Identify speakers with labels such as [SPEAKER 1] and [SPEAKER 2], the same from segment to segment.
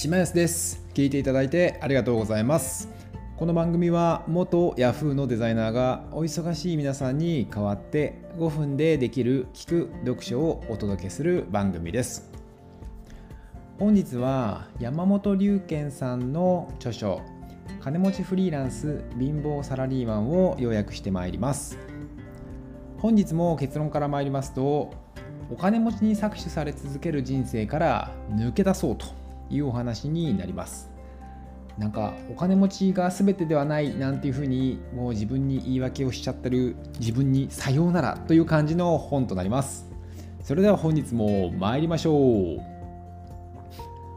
[SPEAKER 1] 島安です。聞いていただいてありがとうございます。この番組は元 Yahoo のデザイナーがお忙しい皆さんに代わって5分でできる聞く読書をお届けする番組です。本日は山本龍賢さんの著書金持ちフリーランス貧乏サラリーマンを要約してまいります。本日も結論から参りますとお金持ちに搾取され続ける人生から抜け出そうと。いうお話になります。なんかお金持ちが全てではないなんていうふうにもう自分に言い訳をしちゃってる自分にさようならという感じの本となります。それでは本日も参りましょう。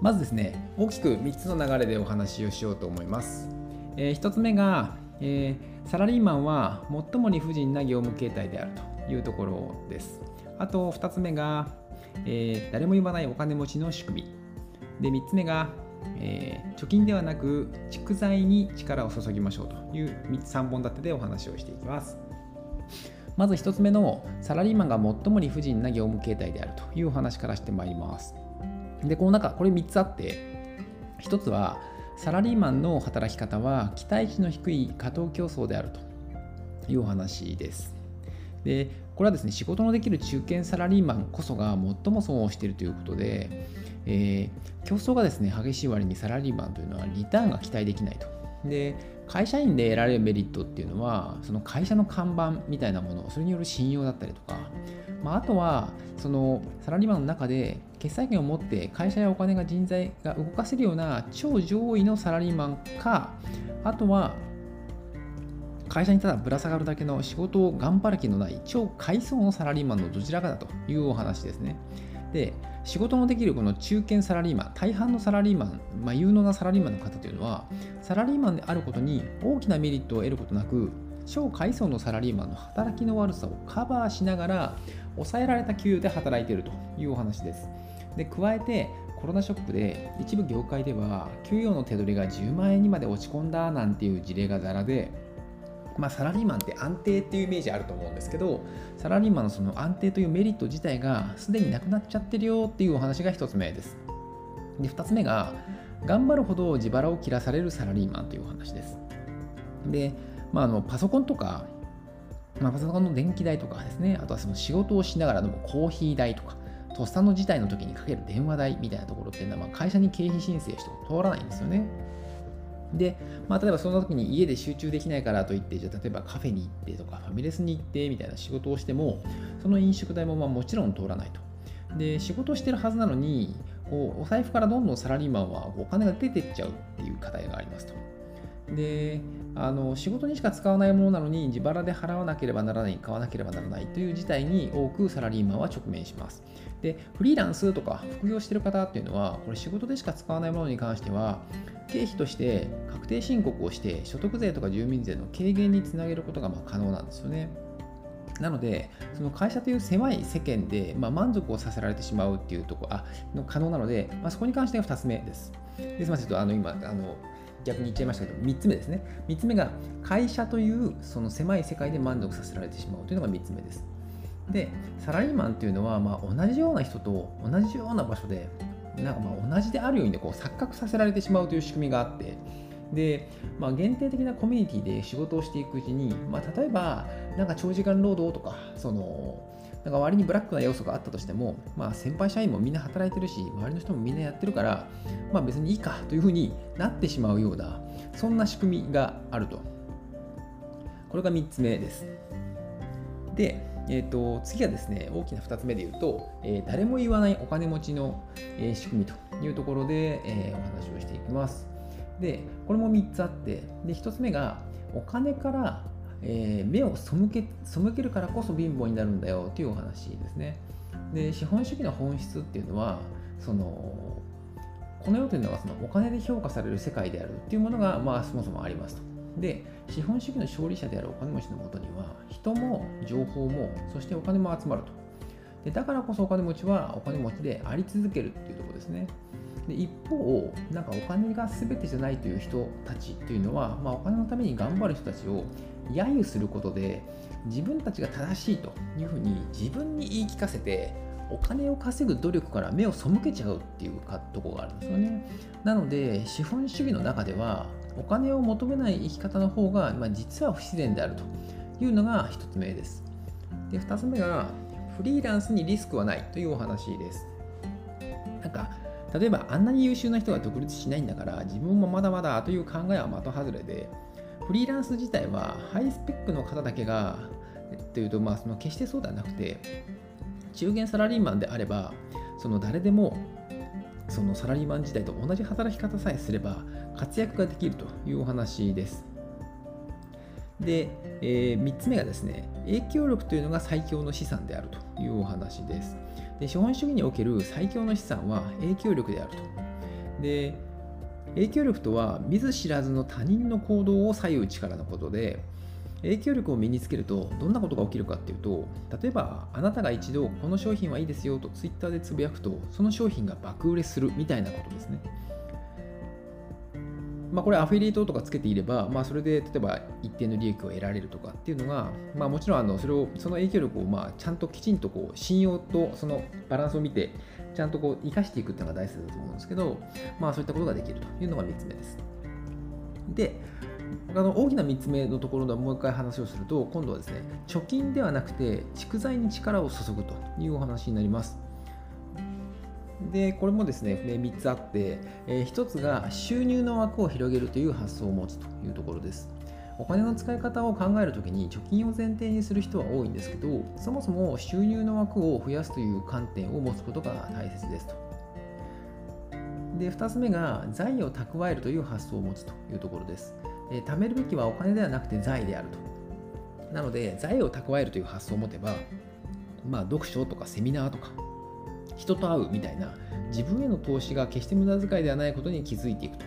[SPEAKER 1] まずですね大きく3つの流れでお話をしようと思います、えー、1つ目が、えー、サラリーマンは最も理不尽な業務形態であるというところです。あと2つ目が、えー、誰も言わないお金持ちの仕組み。で3つ目が、えー、貯金ではなく蓄財に力を注ぎましょうという3本立てでお話をしていきます。まず1つ目のサラリーマンが最も理不尽な業務形態であるというお話からしてまいります。で、この中、これ3つあって、1つはサラリーマンの働き方は期待値の低い過当競争であるというお話です。で、これはですね、仕事のできる中堅サラリーマンこそが最も損をしているということで、えー、競争がですね激しい割にサラリーマンというのはリターンが期待できないと。で会社員で得られるメリットっていうのはその会社の看板みたいなものそれによる信用だったりとか、まあ、あとはそのサラリーマンの中で決済権を持って会社やお金が人材が動かせるような超上位のサラリーマンかあとは会社にただぶら下がるだけの仕事を頑張る気のない超階層のサラリーマンのどちらかだというお話ですね。で仕事のできるこの中堅サラリーマン大半のサラリーマン、まあ、有能なサラリーマンの方というのはサラリーマンであることに大きなメリットを得ることなく超階層のサラリーマンの働きの悪さをカバーしながら抑えられた給与で働いているというお話です。で加えてコロナショックで一部業界では給与の手取りが10万円にまで落ち込んだなんていう事例がざらでまあ、サラリーマンって安定っていうイメージあると思うんですけどサラリーマンのその安定というメリット自体がすでになくなっちゃってるよっていうお話が1つ目です。で2つ目が頑張るほど自腹を切らされるサラリーマンというお話です。で、まあ、あのパソコンとか、まあ、パソコンの電気代とかですねあとはその仕事をしながらのコーヒー代とかとっさの事態の時にかける電話代みたいなところっていうのは、まあ、会社に経費申請しても通らないんですよね。で、まあ、例えばその時に家で集中できないからといって、じゃ例えばカフェに行ってとかファミレスに行ってみたいな仕事をしても、その飲食代もまあもちろん通らないと。で、仕事をしてるはずなのに、こうお財布からどんどんサラリーマンはお金が出てっちゃうっていう課題がありますと。であの仕事にしか使わないものなのに自腹で払わなければならない買わなければならないという事態に多くサラリーマンは直面しますでフリーランスとか副業してる方っていうのはこれ仕事でしか使わないものに関しては経費として確定申告をして所得税とか住民税の軽減につなげることがま可能なんですよねなので、その会社という狭い世間で、まあ、満足をさせられてしまうっていうところあの可能なので、まあ、そこに関しては2つ目です。ですみません、あの今あの、逆に言っちゃいましたけど、3つ目ですね。3つ目が、会社というその狭い世界で満足させられてしまうというのが3つ目です。で、サラリーマンというのは、まあ、同じような人と同じような場所で、なんかま同じであるようにこう錯覚させられてしまうという仕組みがあって、で、まあ、限定的なコミュニティで仕事をしていくうちに、まあ、例えば、なんか長時間労働とか、その、なんか割にブラックな要素があったとしても、まあ、先輩社員もみんな働いてるし、周りの人もみんなやってるから、まあ、別にいいかというふうになってしまうような、そんな仕組みがあると。これが3つ目です。で、えーと、次はですね、大きな2つ目で言うと、えー、誰も言わないお金持ちの、え、仕組みというところで、えー、お話をしていきます。で、これも3つあって、で1つ目が、お金からえー、目を背け背けるからこそ貧乏になるんだよというお話ですね。で資本主義の本質っていうのはそのこの世というのはそのお金で評価される世界であるっていうものが、まあ、そもそもありますと。で資本主義の勝利者であるお金持ちのもとには人も情報もそしてお金も集まると。でだからこそお金持ちはお金持ちであり続けるっていうところですね。で一方、なんかお金が全てじゃないという人たちというのは、まあ、お金のために頑張る人たちを揶揄することで自分たちが正しいというふうに自分に言い聞かせてお金を稼ぐ努力から目を背けちゃうっていうかところがあるんですよね。なので資本主義の中ではお金を求めない生き方の方が、まあ、実は不自然であるというのが1つ目です。で2つ目がフリーランスにリスクはないというお話です。なんか例えばあんなに優秀な人が独立しないんだから自分もまだまだという考えは的外れでフリーランス自体はハイスペックの方だけがというとまあその決してそうではなくて中堅サラリーマンであればその誰でもそのサラリーマン時代と同じ働き方さえすれば活躍ができるというお話です。で、えー、3つ目がですね、影響力というのが最強の資産であるというお話です。で資本主義における最強の資産は影響力であると。で影響力とは見ず知らずの他人の行動を左右力のことで影響力を身につけるとどんなことが起きるかっていうと例えばあなたが一度この商品はいいですよとツイッターでつぶやくとその商品が爆売れするみたいなことですね。まあ、これアフィリエイトとかつけていれば、まあ、それで例えば一定の利益を得られるとかっていうのが、まあ、もちろんあのそれをその影響力をまあちゃんときちんとこう信用とそのバランスを見てちゃんとこう生かしていくっていうのが大切だと思うんですけど、まあ、そういったことができるというのが3つ目です。であの大きな3つ目のところでもう一回話をすると今度はですね貯金ではなくて蓄財に力を注ぐというお話になります。でこれもですね3つあって、え1つが収入の枠を広げるという発想を持つというところです。お金の使い方を考えるときに貯金を前提にする人は多いんですけどそもそも収入の枠を増やすという観点を持つことが大切ですと。で2つ目が財を蓄えるという発想を持つというところです、え貯めるべきはお金ではなくて財であると。なので財を蓄えるという発想を持てばまあ読書とかセミナーとか人と会うみたいな。自分への投資が決して無駄遣いではないことに気づいていくと。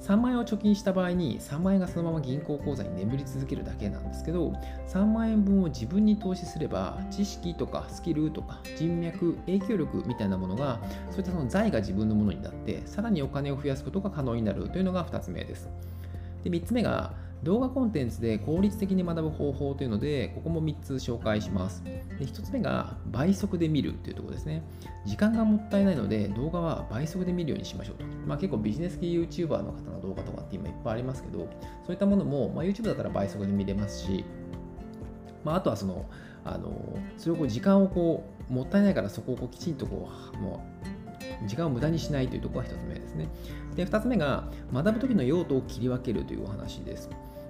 [SPEAKER 1] 3万円を貯金した場合に3万円がそのまま銀行口座に眠り続けるだけなんですけど3万円分を自分に投資すれば知識とかスキルとか人脈影響力みたいなものがそういったその財が自分のものになってさらにお金を増やすことが可能になるというのが2つ目です。で3つ目が動画コンテンツで効率的に学ぶ方法というので、ここも3つ紹介します。で1つ目が倍速で見るというところですね。時間がもったいないので、動画は倍速で見るようにしましょうと。まあ、結構ビジネス系 YouTuber の方の動画とかって今いっぱいありますけど、そういったものも、まあ、YouTube だったら倍速で見れますし、まあ、あとはその、あのそれをこう時間をこうもったいないからそこをこうきちんとこうもう時間を無駄にしないというところが1つ目ですね。で2つ目が学ぶ時の用途を切り分けるというお話です。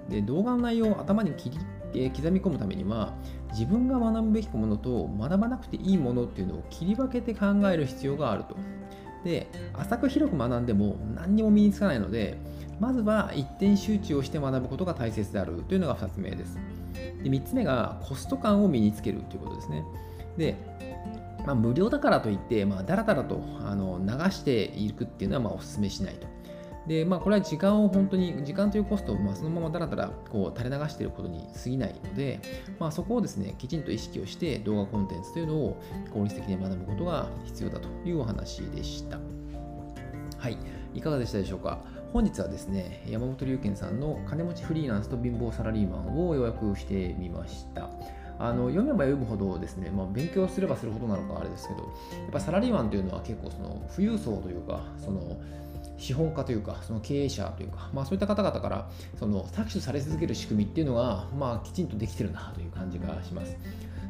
[SPEAKER 1] で動画の内容を頭に切り、え、刻み込むためには自分が学ぶべきものと学ばなくていいものっていうのを切り分けて考える必要があると。で浅く広く学んでも何にも身につかないのでまずは一点集中をして学ぶことが大切であるというのが2つ目です。で3つ目がコスト感を身につけるということですね。でまあ、無料だからといって、まあ、だらだらとあの流していくっていうのはまあお勧めしないと。で、まあ、これは時間を本当に、時間というコストをまあそのままだらだらこう垂れ流していることに過ぎないので、まあ、そこをですね、きちんと意識をして動画コンテンツというのを効率的に学ぶことが必要だというお話でした。はい、いかがでしたでしょうか？本日はですね、山本龍賢さんの金持ちフリーランスと貧乏サラリーマンを予約してみました。あの読めば読むほどですね、まあ、勉強すればするほどなのかあれですけど、やっぱサラリーマンというのは結構その富裕層というか、その資本家というか、その経営者というか、まあ、そういった方々からその搾取され続ける仕組みっていうのが、まあ、きちんとできてるなという感じがします。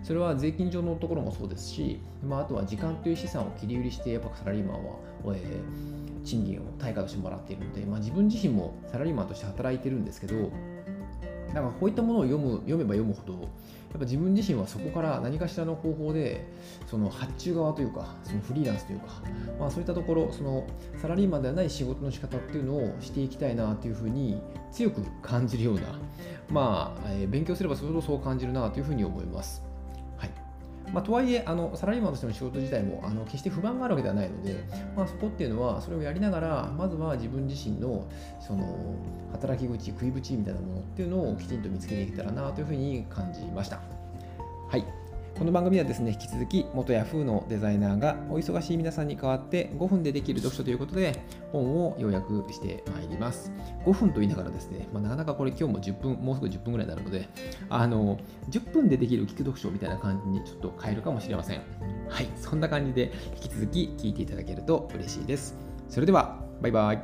[SPEAKER 1] それは税金上のところもそうですし、まあ、あとは時間という資産を切り売りして、やっぱサラリーマンは、えー、賃金を対価としてもらっているので、まあ、自分自身もサラリーマンとして働いてるんですけど、だかこういったものを読む読めば読むほど、っぱ自分自身はそこから何かしらの方法で、その発注側というか、そのフリーランスというか、まあ、そういったところ、そのサラリーマンではない仕事の仕方っていうのをしていきたいなというふうに強く感じるような、まあ、えー、勉強すればそれほどそう感じるなというふうに思います。まあ、とはいえあの、サラリーマンとしての仕事自体もあの決して不満があるわけではないので、まあ、そこっていうのは、それをやりながら、まずは自分自身のその働き口、食い口みたいなものっていうのをきちんと見つけていけたらなというふうに感じました。はい。この番組はですね、引き続き元 Yahoo のデザイナーがお忙しい皆さんに代わって5分でできる読書ということで本を要約してまいります。5分と言いながらですね、まあ、なかなかこれ今日も10分、もうすぐ10分ぐらいになるので、あの、10分でできる聞く読書みたいな感じにちょっと変えるかもしれません。はい、そんな感じで引き続き聞いていただけると嬉しいです。それでは、バイバイ。